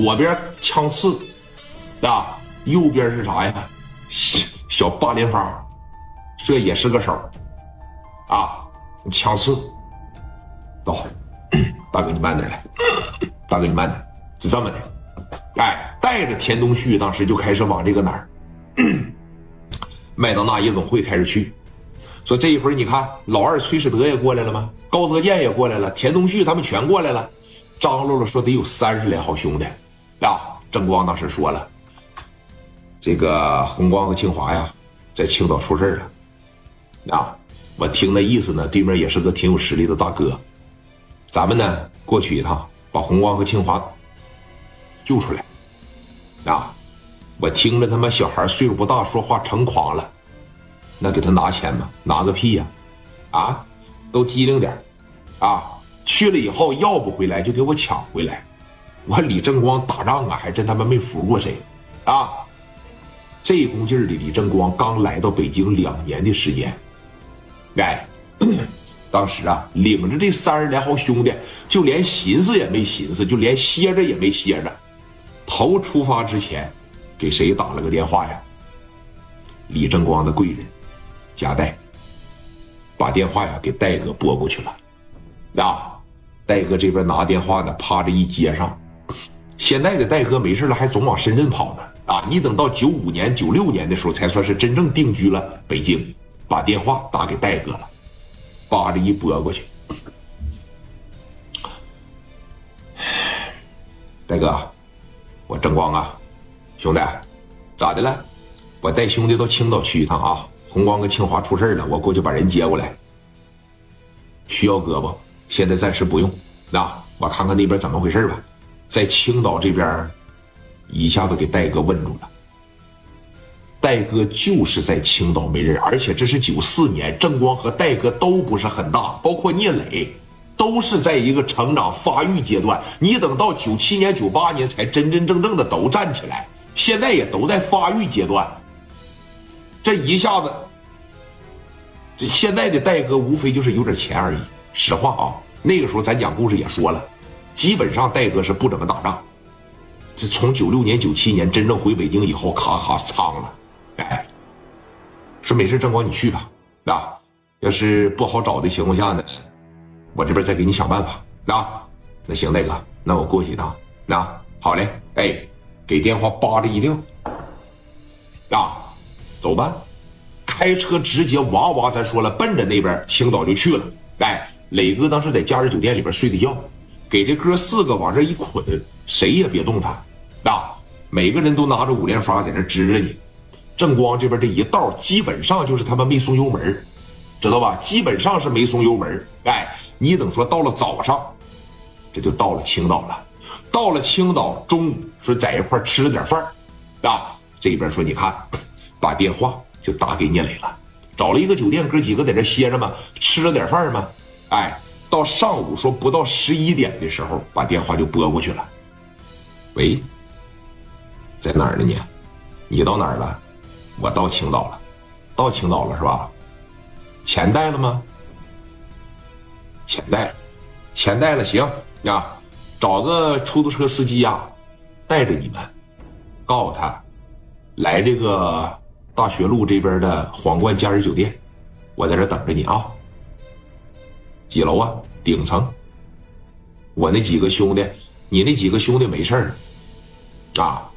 左边枪刺，啊，右边是啥呀？小小八连发，这也是个手，啊，枪刺。走，大哥你慢点来，大哥你慢点，就这么的。哎，带着田东旭，当时就开始往这个哪儿，麦当娜夜总会开始去。说这一会儿你看，老二崔世德也过来了吗？高泽健也过来了，田东旭他们全过来了。张罗了说得有三十来号兄弟，啊，郑光当时说了，这个红光和清华呀，在青岛出事了，啊，我听那意思呢，对面也是个挺有实力的大哥，咱们呢过去一趟，把红光和清华救出来，啊，我听着他妈小孩岁数不大，说话成狂了。那给他拿钱吗？拿个屁呀！啊，都机灵点啊！去了以后要不回来就给我抢回来。我李正光打仗啊，还真他妈没服过谁啊！这功劲儿的李正光刚来到北京两年的时间，哎，当时啊，领着这三十来号兄弟，就连寻思也没寻思，就连歇着也没歇着，头出发之前，给谁打了个电话呀？李正光的贵人。贾代，把电话呀给戴哥拨过去了，啊，戴哥这边拿电话呢，趴着一接上。现在的戴哥没事了，还总往深圳跑呢，啊，你等到九五年、九六年的时候，才算是真正定居了北京。把电话打给戴哥了，叭着一拨过去。戴哥，我郑光啊，兄弟，咋的了？我带兄弟到青岛去一趟啊。红光跟清华出事了，我过去把人接过来。需要哥不？现在暂时不用。那我看看那边怎么回事吧。在青岛这边，一下子给戴哥问住了。戴哥就是在青岛没人，而且这是九四年，郑光和戴哥都不是很大，包括聂磊，都是在一个成长发育阶段。你等到九七年、九八年才真真正正的都站起来，现在也都在发育阶段。这一下子，这现在的戴哥无非就是有点钱而已。实话啊，那个时候咱讲故事也说了，基本上戴哥是不怎么打仗。这从九六年、九七年真正回北京以后，咔咔苍了。哎，说没事，正光你去吧。啊，要是不好找的情况下呢，我这边再给你想办法。啊，那行，戴哥，那我过去一趟。那好嘞，哎，给电话扒着一定。啊。走吧，开车直接哇哇，咱说了，奔着那边青岛就去了。哎，磊哥当时在假日酒店里边睡的觉，给这哥四个往这一捆，谁也别动弹。啊，每个人都拿着五连发在那支着你。正光这边这一道基本上就是他们没松油门，知道吧？基本上是没松油门。哎，你等说到了早上，这就到了青岛了。到了青岛，中午说在一块吃了点饭啊，这边说你看。把电话就打给聂磊了，找了一个酒店，哥几个在这歇着嘛，吃了点饭嘛。哎，到上午说不到十一点的时候，把电话就拨过去了。喂，在哪儿呢你？你到哪儿了？我到青岛了，到青岛了是吧？钱带了吗？钱带了，钱带了，行啊，找个出租车司机呀，带着你们，告诉他，来这个。大学路这边的皇冠假日酒店，我在这等着你啊。几楼啊？顶层。我那几个兄弟，你那几个兄弟没事儿啊？